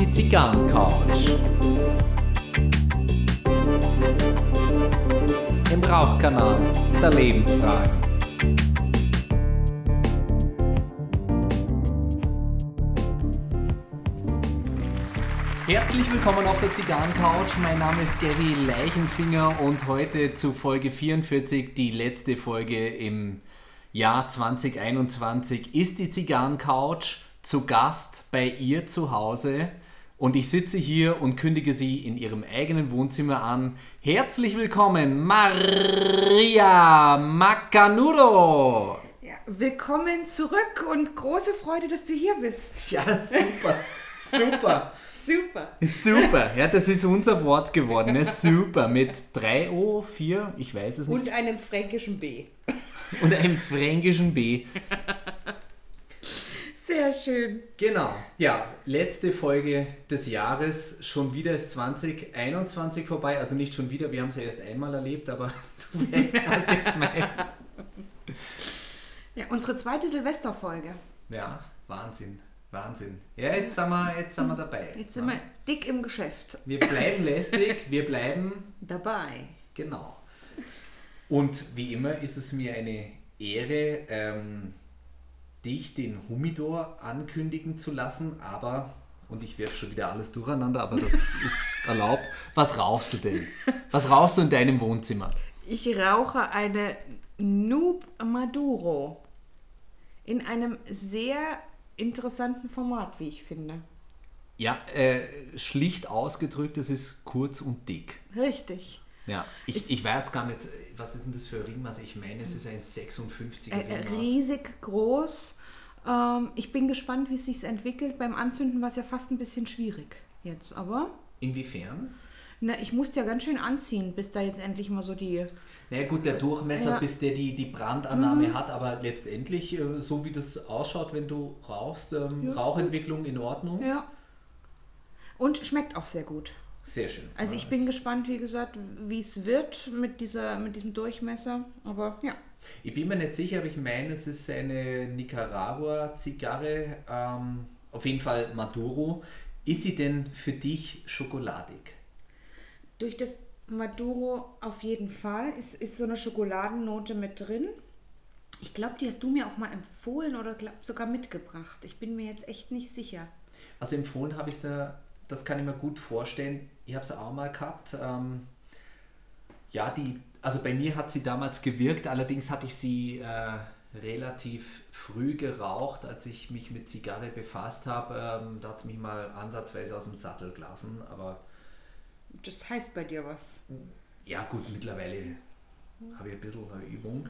Die Zigarrencouch. Im Rauchkanal der Lebensfragen. Herzlich willkommen auf der Zigarrencouch. Mein Name ist Gary Leichenfinger und heute zu Folge 44, die letzte Folge im Jahr 2021, ist die Zigarrencouch zu Gast bei ihr zu Hause. Und ich sitze hier und kündige sie in ihrem eigenen Wohnzimmer an. Herzlich willkommen, Maria Macanudo! Ja, willkommen zurück und große Freude, dass du hier bist. Ja, super, super. Super. Super, ja, das ist unser Wort geworden. Ne? Super, mit 3 O, 4, ich weiß es nicht. Und einem fränkischen B. Und einem fränkischen B. Sehr schön. Genau, ja, letzte Folge des Jahres. Schon wieder ist 2021 vorbei. Also nicht schon wieder, wir haben es ja erst einmal erlebt, aber du weißt, was ich meine. Ja, unsere zweite Silvesterfolge. Ja, Wahnsinn. Wahnsinn. Ja, jetzt sind wir, jetzt sind wir dabei. Jetzt sind wir dick im Geschäft. Wir bleiben lästig, wir bleiben Dabei. Genau. Und wie immer ist es mir eine Ehre, ähm, dich den Humidor ankündigen zu lassen, aber, und ich werfe schon wieder alles durcheinander, aber das ist erlaubt. Was rauchst du denn? Was rauchst du in deinem Wohnzimmer? Ich rauche eine Noob Maduro. In einem sehr interessanten Format, wie ich finde. Ja, äh, schlicht ausgedrückt, es ist kurz und dick. Richtig. Ja, ich, ich weiß gar nicht, was ist denn das für ein Ringmaß? Ich meine, es ist ein 56er Äh, äh, Ringmaß. riesig groß. Ähm, ich bin gespannt, wie es sich entwickelt. Beim Anzünden war es ja fast ein bisschen schwierig jetzt, aber Inwiefern? na, ich musste ja ganz schön anziehen, bis da jetzt endlich mal so die. Na gut, der Durchmesser, Ja. Mhm. bis der die, die Brandannahme hat, aber letztendlich, äh, so wie das ausschaut, wenn du rauchst, ähm, Ja, Rauchentwicklung in Ordnung. Ja. Und schmeckt auch sehr gut. Sehr schön. Also ich bin gespannt, wie gesagt, wie es wird mit, dieser, mit diesem Durchmesser. Aber ja. Ich bin mir nicht sicher, aber ich meine, es ist eine Nicaragua-Zigarre, ähm, auf jeden Fall Maduro. Ist sie denn für dich schokoladig? Durch das Maduro auf jeden Fall ist, ist so eine Schokoladennote mit drin. Ich glaube, die hast du mir auch mal empfohlen oder glaub, sogar mitgebracht. Ich bin mir jetzt echt nicht sicher. Also empfohlen habe ich es da, das kann ich mir gut vorstellen. Ich habe es auch mal gehabt. Ähm, ja, die, also bei mir hat sie damals gewirkt, allerdings hatte ich sie äh, relativ früh geraucht, als ich mich mit Zigarre befasst habe. Ähm, da hat es mich mal ansatzweise aus dem Sattel gelassen, aber Das heißt bei dir was. ja gut, mittlerweile habe ich ein bisschen eine Übung.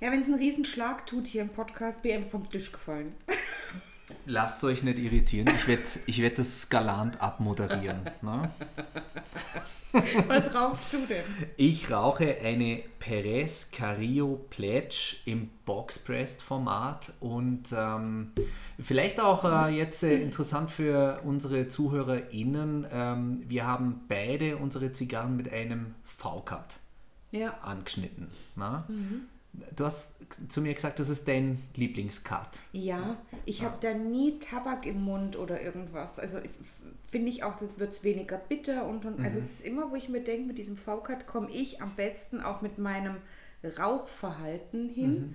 Ja, wenn es einen Riesenschlag tut hier im Podcast, bin ich einfach vom Tisch gefallen. Lasst euch nicht irritieren, ich werde ich werd das galant abmoderieren. Ne? Was rauchst du denn? Ich rauche eine Perez Carrillo Pledge im Boxpressed-Format und ähm, vielleicht auch äh, jetzt äh, interessant für unsere ZuhörerInnen. Ähm, wir haben beide unsere Zigarren mit einem V-Cut Ja. angeschnitten. Na? Du hast zu mir gesagt, das ist dein Lieblingscut. Ja, ich habe da nie Tabak im Mund oder irgendwas. Also finde ich auch, das wird es weniger bitter und, und also es ist immer, wo ich mir denke, mit diesem V-Cut komme ich am besten auch mit meinem Rauchverhalten hin,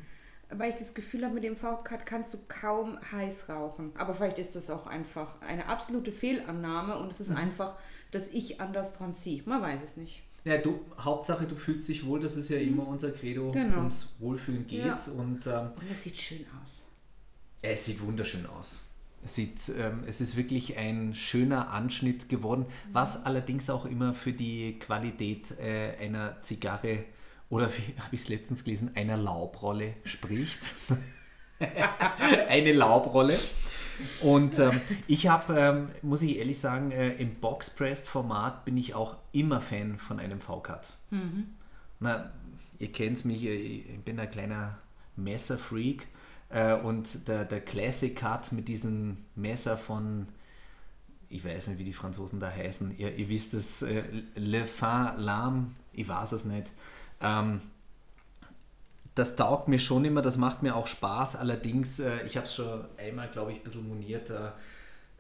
weil ich das Gefühl habe, mit dem V-Cut kannst du kaum heiß rauchen. Aber vielleicht ist das auch einfach eine absolute Fehlannahme und es ist einfach, dass ich anders dran ziehe. Man weiß es nicht. Ja, du, Hauptsache du fühlst dich wohl, das ist ja immer unser Credo, Genau. ums Wohlfühlen geht's und ähm, Und es sieht schön aus. Es sieht wunderschön aus. Es, sieht, ähm, es ist wirklich ein schöner Anschnitt geworden, was allerdings auch immer für die Qualität äh, einer Zigarre oder wie habe ich es letztens gelesen, einer Laubrolle spricht. eine Laubrolle. Und ähm, ich habe, ähm, muss ich ehrlich sagen, äh, im Boxpressed-Format bin ich auch immer Fan von einem V-Cut. Na, ihr kennt mich, äh, ich bin ein kleiner Messerfreak äh, und der, der Classic Cut mit diesem Messer von, ich weiß nicht, wie die Franzosen da heißen, ihr, ihr wisst es, äh, Le Fin Lame, ich weiß es nicht. Ähm, das taugt mir schon immer, das macht mir auch Spaß. Allerdings, äh, ich habe es schon einmal, glaube ich, ein bisschen moniert, äh,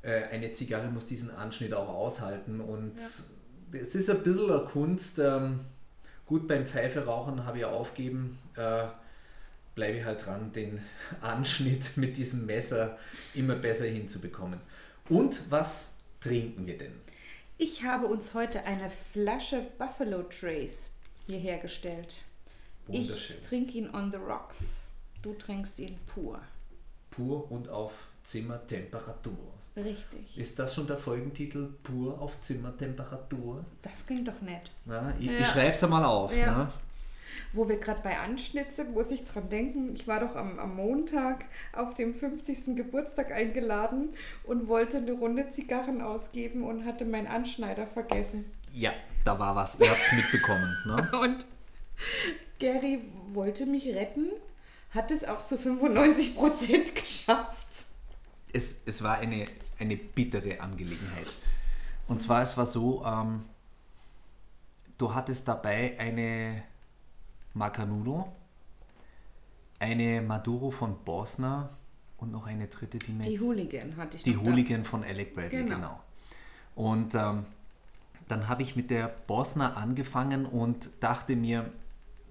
äh, eine Zigarre muss diesen Anschnitt auch aushalten. Und ja. es ist ein bisschen eine Kunst. Ähm, gut, beim Pfeife rauchen habe ich aufgeben. Äh, bleibe ich halt dran, den Anschnitt mit diesem Messer immer besser hinzubekommen. Und was trinken wir denn? Ich habe uns heute eine Flasche Buffalo Trace hierher gestellt. Wunderschön. Ich trinke ihn on the rocks. Du trinkst ihn pur. Pur und auf Zimmertemperatur. Richtig. Ist das schon der Folgentitel? Pur auf Zimmertemperatur? Das klingt doch nett. Na, ich, ja. ich schreibe es einmal auf. Ja. Ne? Wo wir gerade bei Anschnitt sind, muss ich dran denken. Ich war doch am, am Montag auf dem 50. Geburtstag eingeladen und wollte eine Runde Zigarren ausgeben und hatte meinen Anschneider vergessen. Ja, da war was. Ihr habt es mitbekommen. Ne? und Gary wollte mich retten, hat es auch zu 95 Prozent geschafft. Es, es war eine, eine bittere Angelegenheit. Und zwar, es war so, ähm, du hattest dabei eine Macanudo, eine Maduro von Bosna und noch eine dritte, die mir Die Hooligan hatte ich Die Hooligan da. von Alec Bradley, genau. genau. Und ähm, dann habe ich mit der Bosna angefangen und dachte mir,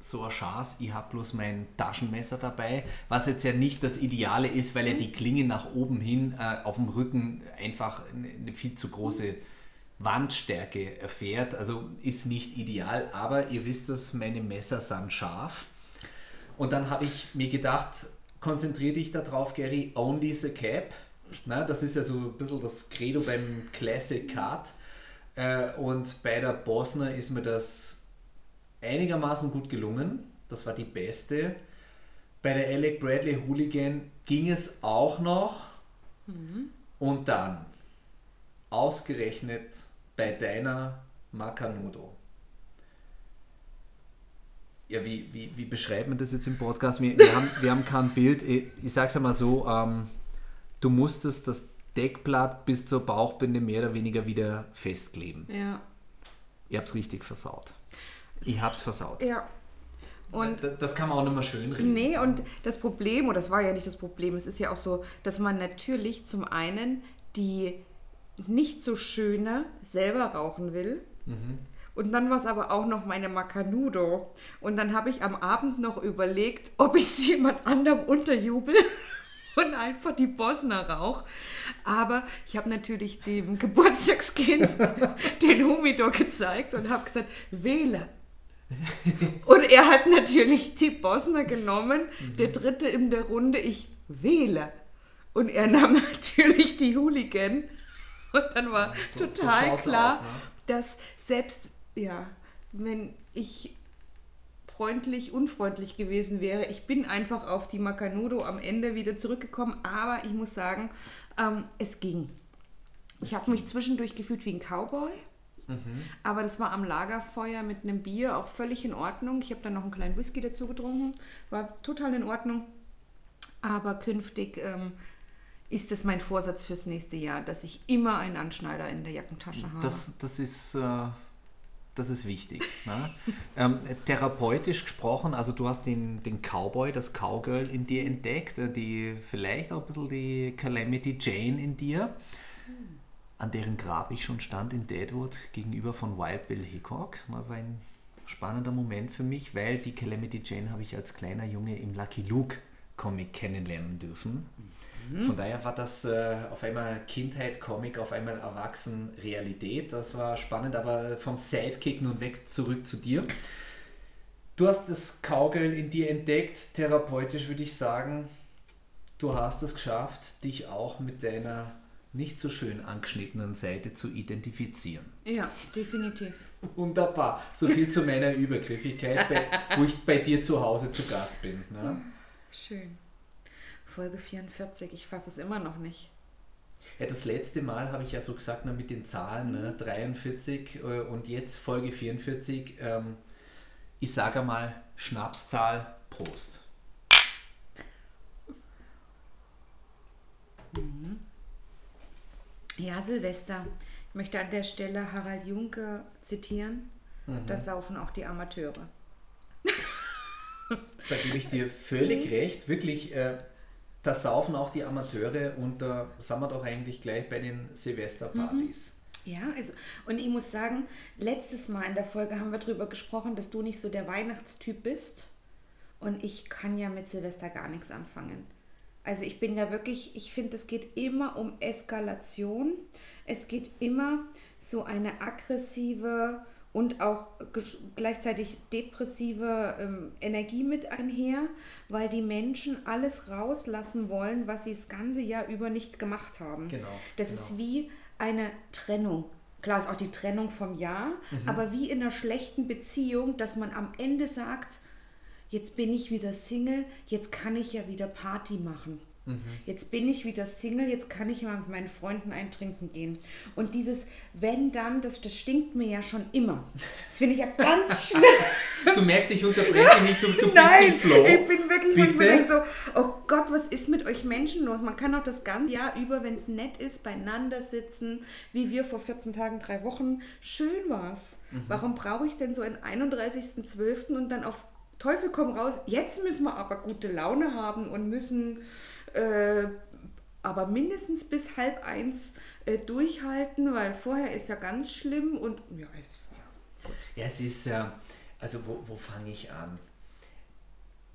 so eine Chance, ich habe bloß mein Taschenmesser dabei, was jetzt ja nicht das Ideale ist, weil ja die Klinge nach oben hin äh, auf dem Rücken einfach eine viel zu große Wandstärke erfährt. Also ist nicht ideal, aber ihr wisst es, meine Messer sind scharf. Und dann habe ich mir gedacht, konzentriere dich darauf, Gary, only the cap. Na, das ist ja so ein bisschen das Credo beim Classic Card. Äh, und bei der Bosner ist mir das einigermaßen gut gelungen. Das war die beste. Bei der Alec Bradley Hooligan ging es auch noch. Mhm. Und dann ausgerechnet bei deiner Macanudo. Ja, wie, wie, wie beschreibt man das jetzt im Podcast? Wir, wir, haben, wir haben kein Bild. Ich, ich sage es einmal so, ähm, du musstest das Deckblatt bis zur Bauchbinde mehr oder weniger wieder festkleben. Ja. Ihr habt es richtig versaut. Ich habe es versaut. Ja. Und das, kann man auch nicht mehr schön reden. Nee, und das Problem, oder das war ja nicht das Problem, es ist ja auch so, dass man natürlich zum einen die nicht so schöne selber rauchen will. Mhm. Und dann war es aber auch noch meine Macanudo. Und dann habe ich am Abend noch überlegt, ob ich es jemand anderem unterjubel und einfach die Bosner rauch. Aber ich habe natürlich dem Geburtstagskind den Humidor gezeigt und habe gesagt, wähle. Und er hat natürlich die Bosner genommen, mhm. der dritte in der Runde, ich wähle. Und er nahm natürlich die Hooligan. Und dann war so, total so klar, aus, ne? dass selbst, ja, wenn ich freundlich, unfreundlich gewesen wäre, ich bin einfach auf die Macanudo am Ende wieder zurückgekommen, aber ich muss sagen, ähm, es ging. Ich habe mich zwischendurch gefühlt wie ein Cowboy. Mhm. Aber das war am Lagerfeuer mit einem Bier auch völlig in Ordnung. Ich habe dann noch einen kleinen Whisky dazu getrunken. War total in Ordnung. Aber künftig ähm, ist es mein Vorsatz fürs nächste Jahr, dass ich immer einen Anschneider in der Jackentasche habe. Das, das ist. Äh das ist wichtig. Ne? ähm, therapeutisch gesprochen, also du hast den, den Cowboy, das Cowgirl in dir entdeckt, äh, die vielleicht auch ein bisschen die Calamity Jane in dir, an deren Grab ich schon stand in Deadwood gegenüber von Wild Bill Hickok. Das war ein spannender Moment für mich, weil die Calamity Jane habe ich als kleiner Junge im Lucky Luke Comic kennenlernen dürfen. Mhm. Von daher war das äh, auf einmal Kindheit, Comic, auf einmal Erwachsen, Realität. Das war spannend, aber vom Sidekick nun weg zurück zu dir. Du hast das Cowgirl in dir entdeckt. Therapeutisch würde ich sagen, du hast es geschafft, dich auch mit deiner nicht so schön angeschnittenen Seite zu identifizieren. Ja, definitiv. Wunderbar. So viel zu meiner Übergriffigkeit, bei, wo ich bei dir zu Hause zu Gast bin. Ne? Schön. Folge 44, ich fasse es immer noch nicht. Ja, das letzte Mal habe ich ja so gesagt, mit den Zahlen, ne, 43 äh, und jetzt Folge 44. Ähm, ich sage mal Schnapszahl, Prost. Mhm. Ja, Silvester. Ich möchte an der Stelle Harald Junke zitieren. Mhm. Das saufen auch die Amateure. Da gebe ich dir völlig recht. Wirklich, äh, da saufen auch die Amateure und da sind wir doch eigentlich gleich bei den Silvesterpartys. Mhm. Ja, also, und ich muss sagen, letztes Mal in der Folge haben wir darüber gesprochen, dass du nicht so der Weihnachtstyp bist. Und ich kann ja mit Silvester gar nichts anfangen. Also ich bin ja wirklich, ich finde, es geht immer um Eskalation. Es geht immer so eine aggressive und auch gleichzeitig depressive ähm, Energie mit einher, weil die Menschen alles rauslassen wollen, was sie das ganze Jahr über nicht gemacht haben. Genau. Das genau. ist wie eine Trennung. Klar ist auch die Trennung vom Jahr, mhm. aber wie in einer schlechten Beziehung, dass man am Ende sagt, jetzt bin ich wieder Single, jetzt kann ich ja wieder Party machen. Mhm. Jetzt bin ich wieder Single, jetzt kann ich mal mit meinen Freunden eintrinken gehen. Und dieses wenn dann, das, das stinkt mir ja schon immer. Das finde ich ja ganz schlimm. du merkst, ich unterbreche nicht, du, du Nein, bist im Flow. ich bin wirklich Bitte? so, oh Gott, was ist mit euch Menschen los? Man kann auch das ganze Jahr über, wenn es nett ist, beieinander sitzen, wie wir vor 14 Tagen, drei Wochen. Schön war's. Mhm. Warum brauche ich denn so einen 31.12. und dann auf Teufel komm raus, jetzt müssen wir aber gute Laune haben und müssen äh, aber mindestens bis halb eins äh, durchhalten, weil vorher ist ja ganz schlimm und ja, ist ja. Ja, es ist ja, also wo, wo fange ich an?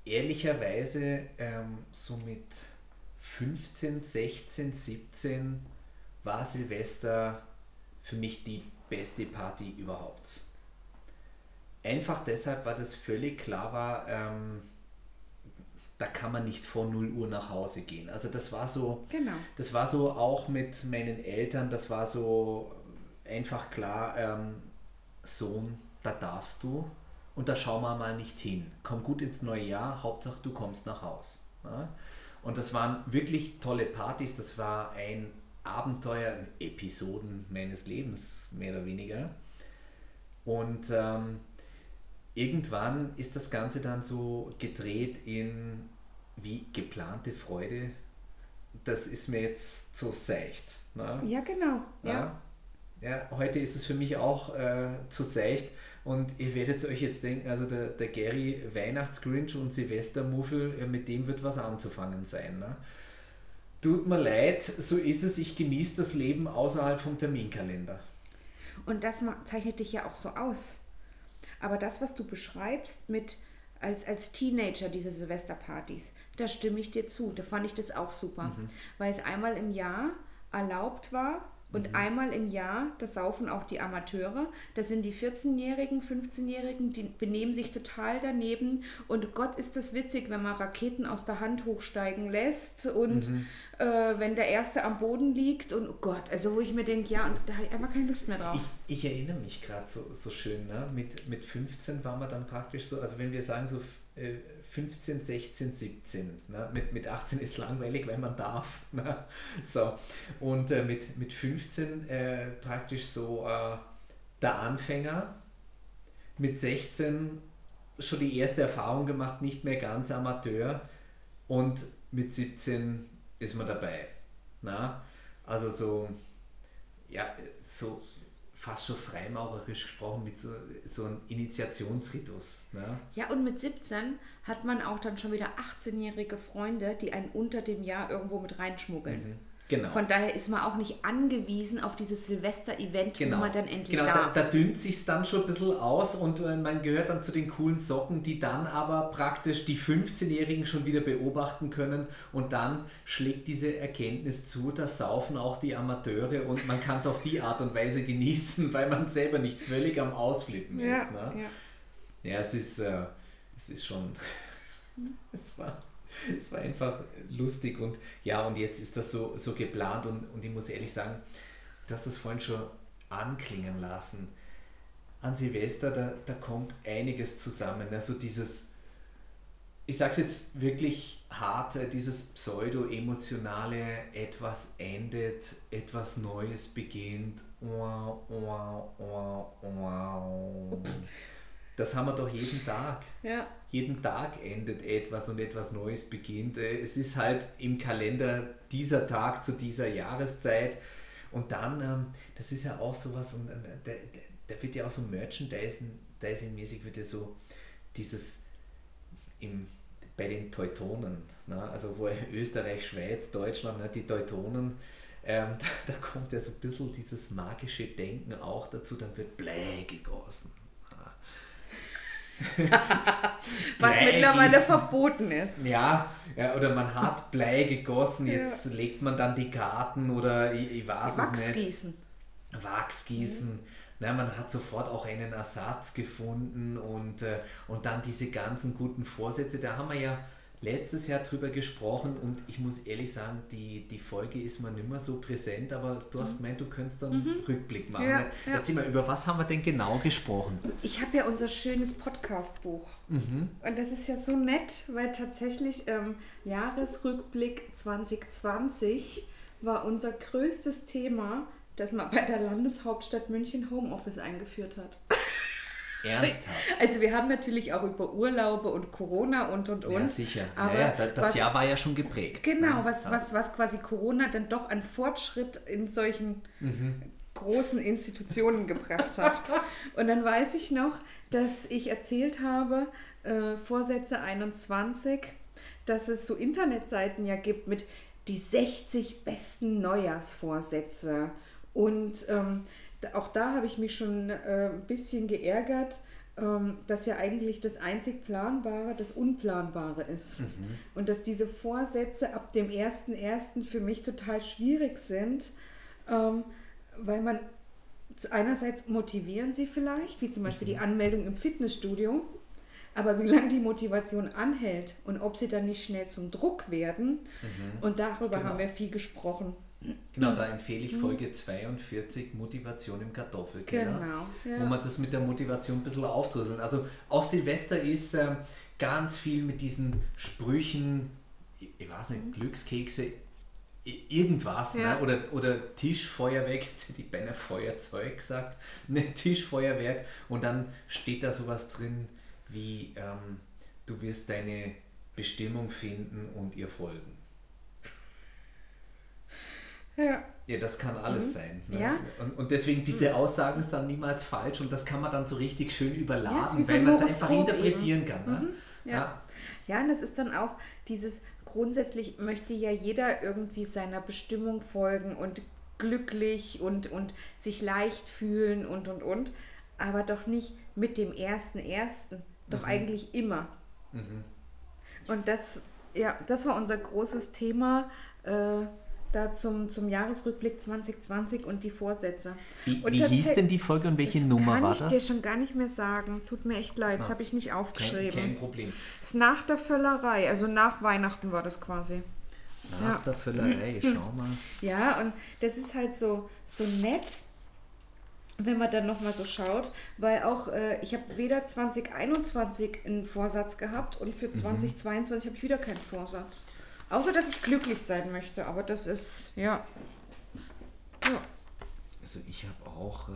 Ehrlicherweise ähm, so mit 15, 16, 17 war Silvester für mich die beste Party überhaupt. Einfach deshalb, weil das völlig klar war, ähm, da kann man nicht vor 0 Uhr nach Hause gehen. Also das war so, genau. das war so auch mit meinen Eltern, das war so einfach klar, ähm, Sohn, da darfst du und da schauen wir mal nicht hin. Komm gut ins neue Jahr, Hauptsache du kommst nach Haus. Ja? Und das waren wirklich tolle Partys, das war ein Abenteuer, Episoden meines Lebens, mehr oder weniger. Und ähm, irgendwann ist das Ganze dann so gedreht in wie geplante Freude. Das ist mir jetzt so seicht. Ne? Ja, genau. Ja. ja. heute ist es für mich auch äh, zu seicht. Und ihr werdet euch jetzt denken, also der, der Gary Weihnachtsgrinch und Silvestermuffel, äh, mit dem wird was anzufangen sein. Ne? Tut mir leid, so ist es. Ich genieße das Leben außerhalb vom Terminkalender. Und das zeichnet dich ja auch so aus. Aber das, was du beschreibst mit als, als Teenager diese Silvesterpartys, da stimme ich dir zu. Da fand ich das auch super, mhm. weil es einmal im Jahr erlaubt war, und mhm. einmal im Jahr, das saufen auch die Amateure, das sind die 14-Jährigen, 15-Jährigen, die benehmen sich total daneben. Und Gott ist das witzig, wenn man Raketen aus der Hand hochsteigen lässt und mhm. äh, wenn der Erste am Boden liegt und oh Gott, also wo ich mir denke, ja, und da habe ich einfach keine Lust mehr drauf. Ich, ich erinnere mich gerade so, so schön, ne? mit, mit 15 waren wir dann praktisch so, also wenn wir sagen so äh, 15, 16, 17. Ne? Mit, mit 18 ist langweilig, weil man darf. Ne? So. Und äh, mit, mit 15 äh, praktisch so äh, der Anfänger. Mit 16 schon die erste Erfahrung gemacht, nicht mehr ganz Amateur. Und mit 17 ist man dabei. Na? Also so, ja, so fast schon freimaurerisch gesprochen, mit so, so einem Initiationsritus. Ne? Ja, und mit 17 hat man auch dann schon wieder 18-jährige Freunde, die einen unter dem Jahr irgendwo mit reinschmuggeln. Mhm. Genau. Von daher ist man auch nicht angewiesen auf dieses Silvester-Event, genau. wo man dann endlich genau, darf. Da, da dünnt sich dann schon ein bisschen aus und äh, man gehört dann zu den coolen Socken, die dann aber praktisch die 15-Jährigen schon wieder beobachten können und dann schlägt diese Erkenntnis zu, da saufen auch die Amateure und man kann es auf die Art und Weise genießen, weil man selber nicht völlig am Ausflippen ja, ist. Ne? Ja. ja, es ist, äh, es ist schon, es war es war einfach lustig und ja, und jetzt ist das so, so geplant und, und ich muss ehrlich sagen, du hast das vorhin schon anklingen lassen. An Silvester, da, da kommt einiges zusammen. Also dieses, ich sage es jetzt wirklich hart, dieses pseudo-emotionale, etwas endet, etwas Neues beginnt. Das haben wir doch jeden Tag. Ja jeden Tag endet etwas und etwas Neues beginnt. Äh, es ist halt im Kalender dieser Tag zu dieser Jahreszeit. Und dann, ähm, das ist ja auch sowas, und da, da wird ja auch so Merchandising-mäßig wird ja so dieses, im, bei den Teutonen, ne? also wo Österreich, Schweiz, Deutschland, ne? die Teutonen, ähm, da, da, kommt ja so ein bisschen dieses magische Denken auch dazu, dann wird Blei gegossen. Was mittlerweile gießen. verboten ist. Ja, ja, oder man hat Blei gegossen, jetzt ja. legt man dann die Karten oder ich, ich weiß Wachs es nicht. Wachsgießen. Wachsgießen. Mhm. Na, man hat sofort auch einen Ersatz gefunden und, äh, und dann diese ganzen guten Vorsätze, da haben wir ja letztes Jahr drüber gesprochen und ich muss ehrlich sagen, die, die Folge ist mir nicht mehr so präsent, aber du hast mhm. gemeint, du könntest dann mhm. Rückblick machen. Ja, ja. Erzähl mal, über was haben wir denn genau gesprochen? Ich habe ja unser schönes Podcast-Buch mhm. und das ist ja so nett, weil tatsächlich ähm, Jahresrückblick 2020 war unser größtes Thema, dass man bei der Landeshauptstadt München Homeoffice eingeführt hat. Ernsthaft? Also wir haben natürlich auch über Urlaube und Corona und und und. Ja, sicher. Aber ja, ja, das was, Jahr war ja schon geprägt. Genau, ne? was, was, was quasi Corona dann doch an Fortschritt in solchen mhm. großen Institutionen gebracht hat. Und dann weiß ich noch, dass ich erzählt habe, äh, Vorsätze 21, dass es so Internetseiten ja gibt mit die 60 besten Neujahrsvorsätze. Und ähm, auch da habe ich mich schon äh, ein bisschen geärgert, ähm, dass ja eigentlich das einzig Planbare das Unplanbare ist. Mhm. Und dass diese Vorsätze ab dem 1.1. für mich total schwierig sind, ähm, weil man einerseits motivieren sie vielleicht, wie zum Beispiel die mhm. Anmeldung im Fitnessstudio, aber wie lange die Motivation anhält und ob sie dann nicht schnell zum Druck werden. Mhm. Und darüber genau. haben wir viel gesprochen. Genau, da empfehle ich Folge 42 Motivation im Kartoffelkeller, genau, ja. wo man das mit der Motivation ein bisschen aufdrüsseln. Also auch Silvester ist äh, ganz viel mit diesen Sprüchen, ich, ich weiß nicht, Glückskekse, irgendwas, ja. ne? oder, oder Tischfeuerwerk, jetzt hätte ich beinahe Feuerzeug gesagt, ne, Tischfeuerwerk und dann steht da sowas drin wie, ähm, du wirst deine Bestimmung finden und ihr folgen. Ja. Ja, das kann alles mhm. sein. Ne? Ja. Und, und deswegen diese Aussagen sind niemals falsch und das kann man dann so richtig schön überladen, ja, wenn man es einfach interpretieren kann. Ne? Mhm. Ja. ja. ja, und das ist dann auch dieses, grundsätzlich möchte ja jeder irgendwie seiner Bestimmung folgen und glücklich und, und sich leicht fühlen und und und, aber doch nicht mit dem ersten ersten, doch mhm. eigentlich immer. Mhm. Und das, ja, das war unser großes Thema. Äh, da zum, zum Jahresrückblick 2020 und die Vorsätze. Wie, wie hieß denn die Folge und welche Nummer war das? Kann ich dir schon gar nicht mehr sagen. Tut mir echt leid, das ah, habe ich nicht aufgeschrieben. Kein, kein Problem. Ist nach der Völlerei, also nach Weihnachten war das quasi. Nach ja. der Völlerei, schau mal. Ja, und das ist halt so, so nett, wenn man dann nochmal so schaut, weil auch äh, ich habe weder 2021 einen Vorsatz gehabt und für 2022 mhm. habe ich wieder keinen Vorsatz. Außer, dass ich glücklich sein möchte, aber das ist, ja. ja. Also ich habe auch... Äh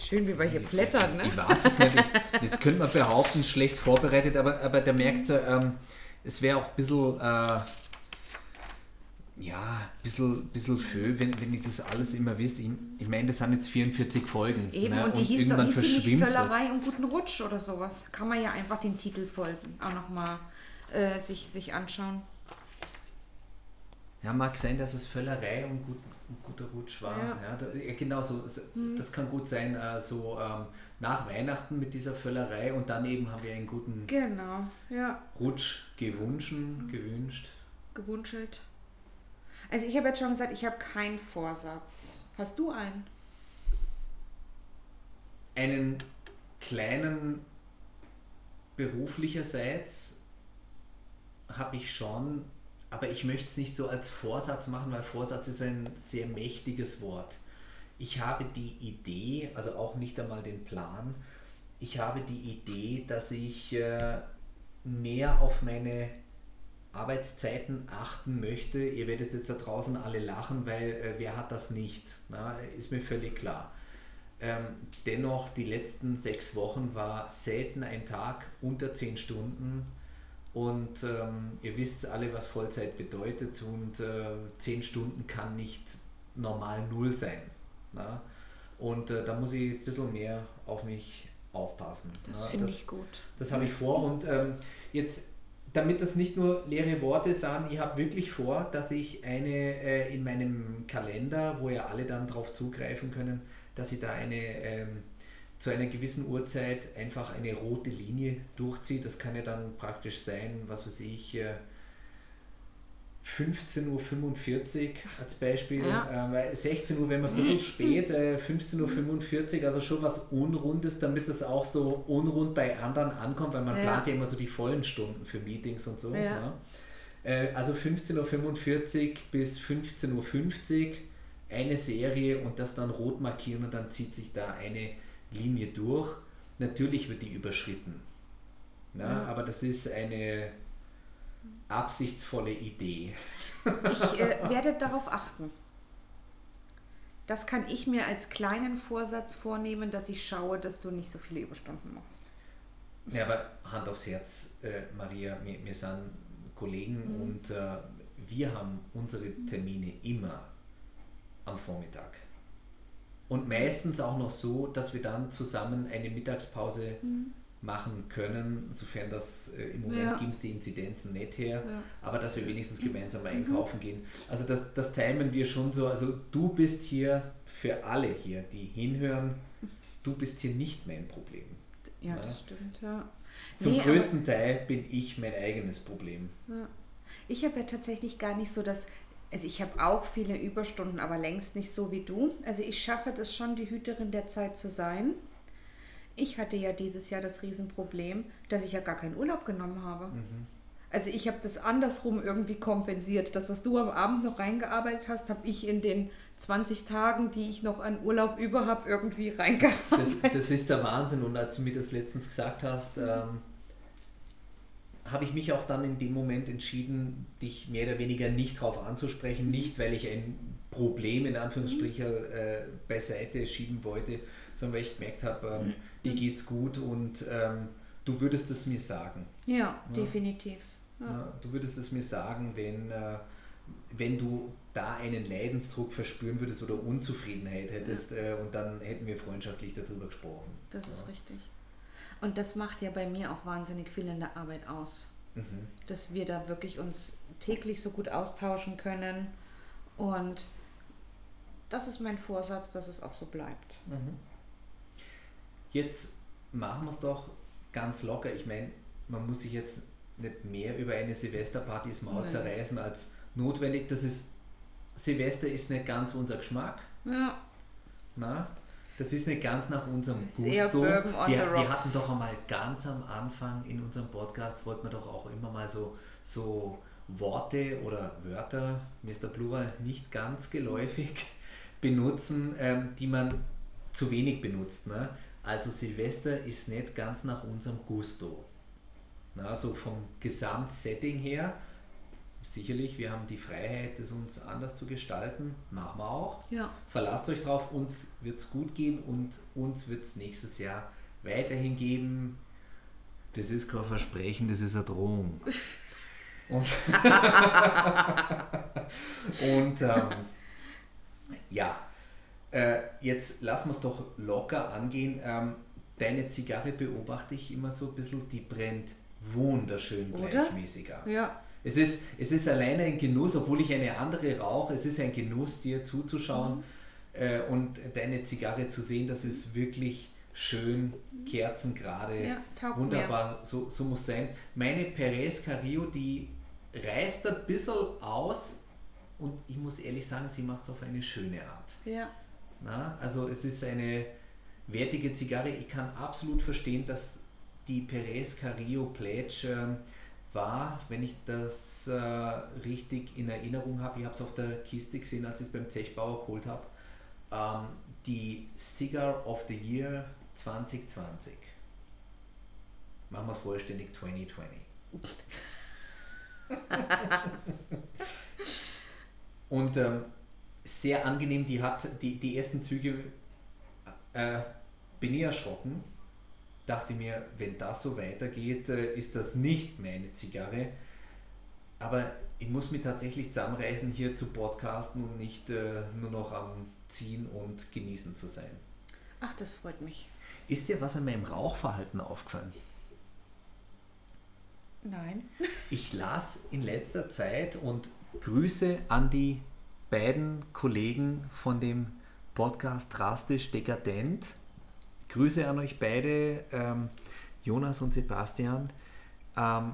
Schön, wie wir hier blättern, ne? Ich weiß es nicht. jetzt könnte man behaupten, schlecht vorbereitet, aber, aber der merkt, ähm, es wäre auch ein bisschen... Äh, ja, ein bisschen, bisschen Fö, wenn, wenn ich das alles immer wüsste. Ich, ich meine, das sind jetzt 44 Folgen. Eben, ne? und die und hieß doch nicht Völlerei und guten Rutsch oder sowas. Kann man ja einfach den Titel folgen, auch nochmal äh, sich, sich anschauen. Ja, mag sein, dass es Völlerei und gut, guter Rutsch war. Ja. ja, da, genau, so, hm. das kann gut sein, äh, so ähm, nach Weihnachten mit dieser Völlerei und dann eben haben wir einen guten genau, ja. Rutsch gewünscht, gewünscht. Gewunschelt. Also ich habe jetzt schon gesagt, ich habe keinen Vorsatz. Hast du einen? Einen kleinen beruflicherseits habe ich schon, aber ich möchte es nicht so als Vorsatz machen, weil Vorsatz ist ein sehr mächtiges Wort. Ich habe die Idee, also auch nicht einmal den Plan, ich habe die Idee, dass ich äh, mehr auf meine Arbeitszeiten achten möchte, ihr werdet jetzt da draußen alle lachen, weil äh, wer hat das nicht? Na, ist mir völlig klar. Ähm, dennoch, die letzten sechs Wochen war selten ein Tag unter zehn Stunden und ähm, ihr wisst alle, was Vollzeit bedeutet und äh, zehn Stunden kann nicht normal null sein. Na? Und äh, da muss ich ein bisschen mehr auf mich aufpassen. Das finde ich gut. Das habe ich vor und ähm, jetzt, damit das nicht nur leere Worte sind, ich habe wirklich vor, dass ich eine äh, in meinem Kalender, wo ja alle dann drauf zugreifen können, dass ich da eine ähm, zu einer gewissen Uhrzeit einfach eine rote Linie durchziehe. Das kann ja dann praktisch sein, was weiß ich, äh, 15.45 Uhr als Beispiel. Ja. Ähm, weil 16 Uhr, wenn man ein bisschen spät, äh, 15.45 Uhr, also schon was Unrundes, damit das auch so unrund bei anderen ankommt, weil man Ja. plant ja immer so die vollen Stunden für Meetings und so. Ja. Ja. Äh, also 15.45 Uhr bis 15.50 Uhr eine Serie und das dann rot markieren und dann zieht sich da eine Linie durch. Natürlich wird die überschritten. Ja. Aber das ist eine absichtsvolle Idee. Ich äh, werde darauf achten. Das kann ich mir als kleinen Vorsatz vornehmen, dass ich schaue, dass du nicht so viele Überstunden machst. Ja, aber Hand aufs Herz, äh, Maria, wir, wir sind Kollegen Mhm. und äh, wir haben unsere Termine immer am Vormittag. Und meistens auch noch so, dass wir dann zusammen eine Mittagspause machen können, sofern das äh, im Moment Ja. gibt es die Inzidenzen nicht her, Ja. aber dass wir wenigstens gemeinsam Mhm. einkaufen gehen. Also das, das timen wir schon so. Also du bist hier für alle hier, die hinhören, du bist hier nicht mein Problem. Ja, Ja. das stimmt, ja. Zum Nee, größten Teil bin ich mein eigenes Problem. Ja. Ich habe ja tatsächlich gar nicht so das, also ich habe auch viele Überstunden, aber längst nicht so wie du. Also ich schaffe das schon, die Hüterin der Zeit zu sein. Ich hatte ja dieses Jahr das Riesenproblem, dass ich ja gar keinen Urlaub genommen habe. Mhm. Also ich habe das andersrum irgendwie kompensiert. Das, was du am Abend noch reingearbeitet hast, habe ich in den 20 Tagen, die ich noch an Urlaub über habe, irgendwie reingearbeitet. Das, das ist der Wahnsinn. Und als du mir das letztens gesagt hast, ähm, habe ich mich auch dann in dem Moment entschieden, dich mehr oder weniger nicht darauf anzusprechen. Nicht, weil ich ein Problem in Anführungsstrichen äh, beiseite schieben wollte, sondern weil ich gemerkt habe, ähm, dir geht's gut und ähm, du würdest es mir sagen. Ja, definitiv. Ja. Ja, du würdest es mir sagen, wenn, äh, wenn du da einen Leidensdruck verspüren würdest oder Unzufriedenheit hättest äh, und dann hätten wir freundschaftlich darüber gesprochen. Das ist ja. richtig. Und das macht ja bei mir auch wahnsinnig viel in der Arbeit aus. Mhm. Dass wir da wirklich uns täglich so gut austauschen können. Und das ist mein Vorsatz, dass es auch so bleibt. Mhm. Jetzt machen wir es doch ganz locker. Ich meine, man muss sich jetzt nicht mehr über eine Silvesterparty das Maul zerreißen als notwendig. Das ist, Silvester ist nicht ganz unser Geschmack. Ja, Na, das ist nicht ganz nach unserem Gusto. Wir, wir hatten doch einmal ganz am Anfang in unserem Podcast, wollten wir doch auch immer mal so, so Worte oder Wörter, mir ist der Plural nicht ganz geläufig, benutzen, ähm, die man zu wenig benutzt. Ne? Also Silvester ist nicht ganz nach unserem Gusto. Na, so vom Gesamtsetting her, sicherlich, wir haben die Freiheit, das uns anders zu gestalten, machen wir auch. ja. Verlasst euch drauf, uns wird es gut gehen und uns wird es nächstes Jahr weiterhin geben. Das ist kein Versprechen, das ist eine Drohung. Und, und ähm, ja, äh, jetzt lassen wir es doch locker angehen. Ähm, deine Zigarre beobachte ich immer so ein bisschen, die brennt wunderschön Oder? gleichmäßiger. Ja, Es ist, es ist alleine ein Genuss, obwohl ich eine andere rauche, es ist ein Genuss, dir zuzuschauen äh, und deine Zigarre zu sehen, das ist wirklich schön, kerzengerade, Ja, wunderbar, so, so muss sein. Meine Perez Carrillo, die reißt ein bisschen aus und ich muss ehrlich sagen, sie macht es auf eine schöne Art. ja. Na, also es ist eine wertige Zigarre. Ich kann absolut verstehen, dass die Perez Carrillo Pledge ähm, war, wenn ich das äh, richtig in Erinnerung habe, ich habe es auf der Kiste gesehen, als ich es beim Zechbauer geholt habe, ähm, die Cigar of the Year 2020. Machen wir es vollständig 2020. Und ähm, sehr angenehm, die hat die, die ersten Züge äh, bin ich erschrocken. Dachte mir, wenn das so weitergeht, äh, ist das nicht meine Zigarre. Aber ich muss mich tatsächlich zusammenreißen, hier zu podcasten und nicht äh, nur noch am Ziehen und Genießen zu sein. Ach, das freut mich. Ist dir was an meinem Rauchverhalten aufgefallen? Nein. Ich las in letzter Zeit und Grüße an die beiden Kollegen von dem Podcast Drastisch Dekadent. Grüße an euch beide, ähm, Jonas und Sebastian. Ähm,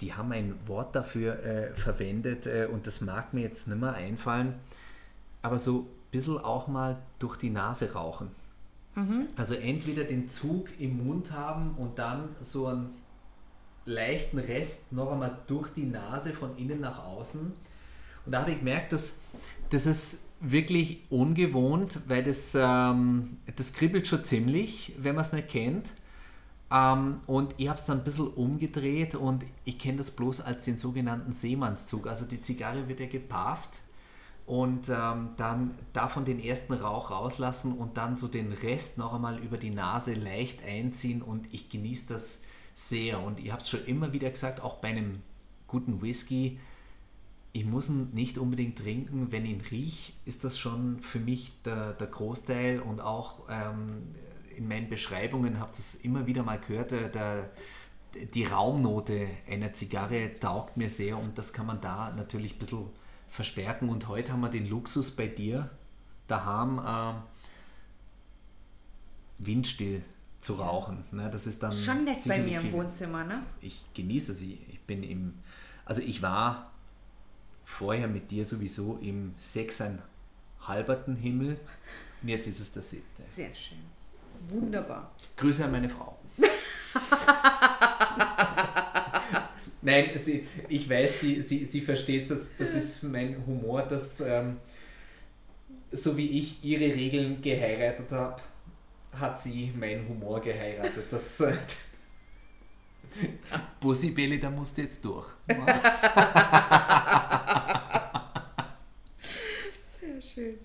die haben ein Wort dafür äh, verwendet äh, und das mag mir jetzt nicht mehr einfallen, aber so ein bisschen auch mal durch die Nase rauchen. Mhm. Also entweder den Zug im Mund haben und dann so einen leichten Rest noch einmal durch die Nase von innen nach außen. Und da habe ich gemerkt, dass das ist wirklich ungewohnt, weil das, ähm, das kribbelt schon ziemlich, wenn man es nicht kennt. Ähm, und ich habe es dann ein bisschen umgedreht und ich kenne das bloß als den sogenannten Seemannszug. Also die Zigarre wird ja gepafft und ähm, dann davon den ersten Rauch rauslassen und dann so den Rest noch einmal über die Nase leicht einziehen und ich genieße das sehr. Und ich habe es schon immer wieder gesagt, auch bei einem guten Whisky, ich muss ihn nicht unbedingt trinken, wenn ich ihn rieche, ist das schon für mich der, der Großteil und auch ähm, in meinen Beschreibungen habt ihr es immer wieder mal gehört, der, der, die Raumnote einer Zigarre taugt mir sehr und das kann man da natürlich ein bisschen verstärken. Und heute haben wir den Luxus bei dir daheim äh, windstill zu rauchen. Ne? Das ist dann schon nett bei mir im Wohnzimmer, ne? Ich genieße sie. Ich bin im, also ich war vorher mit dir sowieso im sechseinhalberten Himmel und jetzt ist es der siebte. Sehr schön. Wunderbar. Grüße an meine Frau. Nein, sie, ich weiß, sie, sie, sie versteht das, das ist mein Humor, dass ähm, so wie ich ihre Regeln geheiratet habe, hat sie meinen Humor geheiratet. Das äh, Bussi Belli, da musst du jetzt durch. Schön.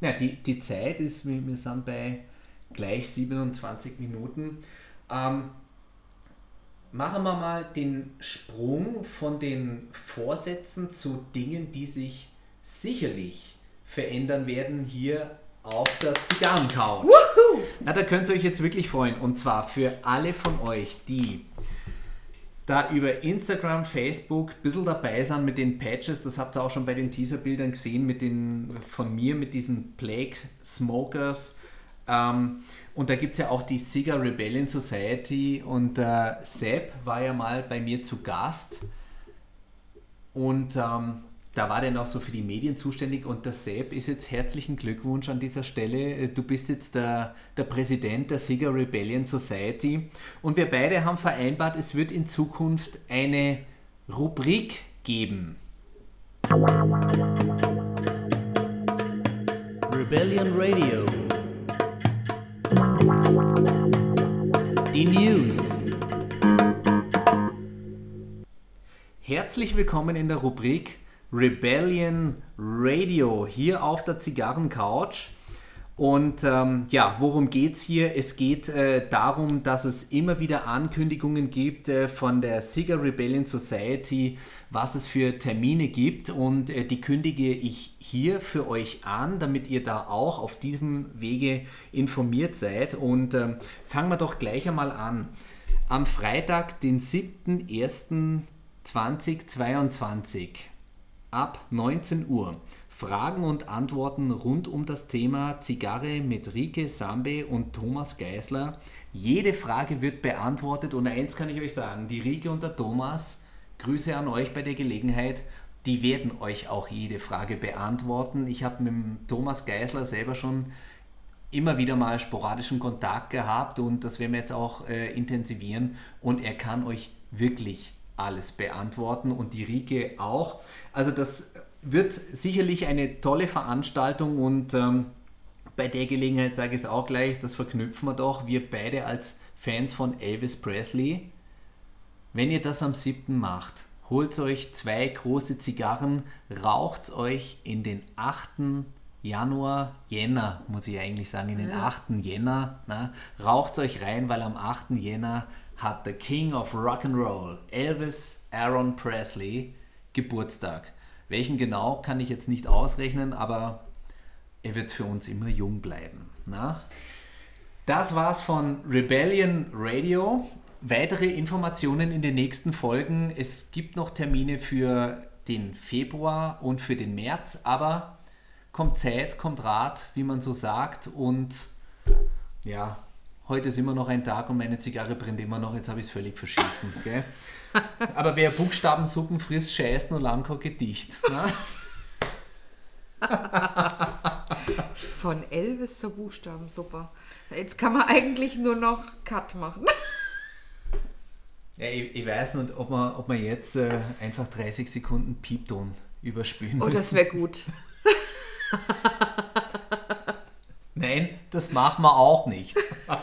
Ja, die, die Zeit ist, wir sind bei gleich 27 Minuten. Ähm, machen wir mal den Sprung von den Vorsätzen zu Dingen, die sich sicherlich verändern werden hier auf der Zigarrencouch. Na, da könnt ihr euch jetzt wirklich freuen. Und zwar für alle von euch, die da über Instagram, Facebook ein bisschen dabei sind mit den Patches, das habt ihr auch schon bei den Teaserbildern gesehen, mit den von mir, mit diesen Plague Smokers. Ähm, und da gibt es ja auch die Cigar Rebellion Society und äh, Sepp war ja mal bei mir zu Gast. Und ähm, da war der noch so für die Medien zuständig und der Sepp ist jetzt herzlichen Glückwunsch an dieser Stelle. Du bist jetzt der, der Präsident der Cigar Rebellion Society und wir beide haben vereinbart, es wird in Zukunft eine Rubrik geben. Rebellion Radio. Die News. Herzlich willkommen in der Rubrik Rebellion Radio hier auf der Zigarrencouch. Und ähm, ja, worum geht es hier? Es geht äh, darum, dass es immer wieder Ankündigungen gibt äh, von der Cigar Rebellion Society, was es für Termine gibt. Und äh, die kündige ich hier für euch an, damit ihr da auch auf diesem Wege informiert seid. Und ähm, fangen wir doch gleich einmal an. Am Freitag, den 7.1.2022 ab 19 Uhr. Fragen und Antworten rund um das Thema Zigarre mit Rike Sambe und Thomas Geisler. Jede Frage wird beantwortet und eins kann ich euch sagen, die Rike und der Thomas, Grüße an euch bei der Gelegenheit, die werden euch auch jede Frage beantworten. Ich habe mit Thomas Geisler selber schon immer wieder mal sporadischen Kontakt gehabt und das werden wir jetzt auch äh, intensivieren und er kann euch wirklich alles beantworten und die Rike auch. Also das wird sicherlich eine tolle Veranstaltung und ähm, bei der Gelegenheit sage ich es auch gleich, das verknüpfen wir doch, wir beide als Fans von Elvis Presley. Wenn ihr das am 7. macht, holt euch zwei große Zigarren, raucht euch in den 8. Januar, Jänner, muss ich eigentlich sagen, in den ja. 8. Jänner, raucht euch rein, weil am 8. Jänner hat der King of Rock and Roll, Elvis Aaron Presley, Geburtstag. Welchen genau kann ich jetzt nicht ausrechnen, aber er wird für uns immer jung bleiben. Na? Das war's von Rebellion Radio. Weitere Informationen in den nächsten Folgen. Es gibt noch Termine für den Februar und für den März, aber kommt Zeit, kommt Rat, wie man so sagt. Und ja, heute ist immer noch ein Tag und meine Zigarre brennt immer noch. Jetzt habe ich es völlig verschissen. Gell? Aber wer Buchstabensuppen frisst, scheißt nur lang kein Gedicht. Ne? Von Elvis zur Buchstabensuppe. Jetzt kann man eigentlich nur noch Cut machen. Ja, ich, ich, weiß nicht, ob man, ob man jetzt äh, einfach 30 Sekunden Piepton überspülen muss. Oh, das wäre gut. Nein, das machen wir auch nicht.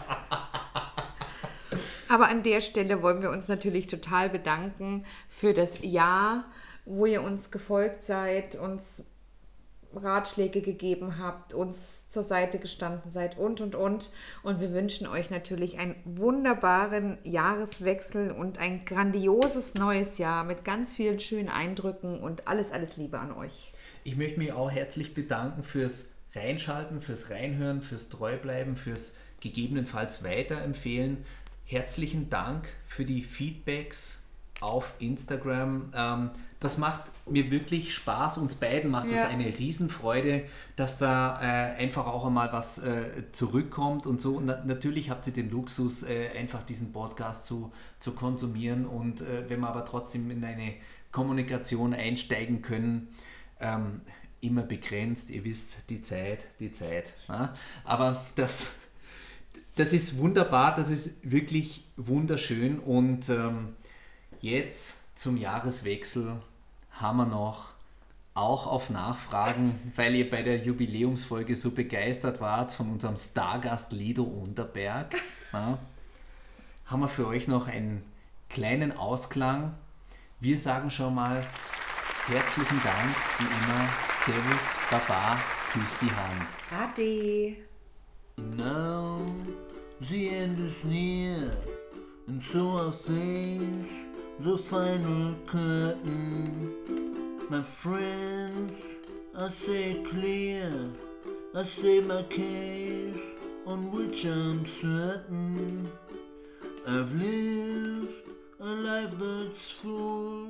Aber an der Stelle wollen wir uns natürlich total bedanken für das Jahr, wo ihr uns gefolgt seid, uns Ratschläge gegeben habt, uns zur Seite gestanden seid und, und, und. Und wir wünschen euch natürlich einen wunderbaren Jahreswechsel und ein grandioses neues Jahr mit ganz vielen schönen Eindrücken und alles, alles Liebe an euch. Ich möchte mich auch herzlich bedanken fürs Reinschalten, fürs Reinhören, fürs Treubleiben, fürs gegebenenfalls weiterempfehlen. Herzlichen Dank für die Feedbacks auf Instagram. Ähm, das macht mir wirklich Spaß. Uns beiden macht ja. das eine Riesenfreude, dass da äh, einfach auch einmal was äh, zurückkommt und so. Und na natürlich habt ihr den Luxus, äh, einfach diesen Podcast zu, zu konsumieren. Und äh, wenn wir aber trotzdem in eine Kommunikation einsteigen können, ähm, immer begrenzt. Ihr wisst, die Zeit, die Zeit. Ja? Aber das, das ist wunderbar, das ist wirklich wunderschön. Und ähm, jetzt zum Jahreswechsel haben wir noch auch auf Nachfragen, weil ihr bei der Jubiläumsfolge so begeistert wart von unserem Stargast Lido Unterberg, ja, haben wir für euch noch einen kleinen Ausklang. Wir sagen schon mal herzlichen Dank, wie immer. Servus, Baba, küss die Hand. Ade. Now the end is near, and so I face the final curtain. My friends, I say clear, I say my case on which I'm certain. I've lived a life that's full,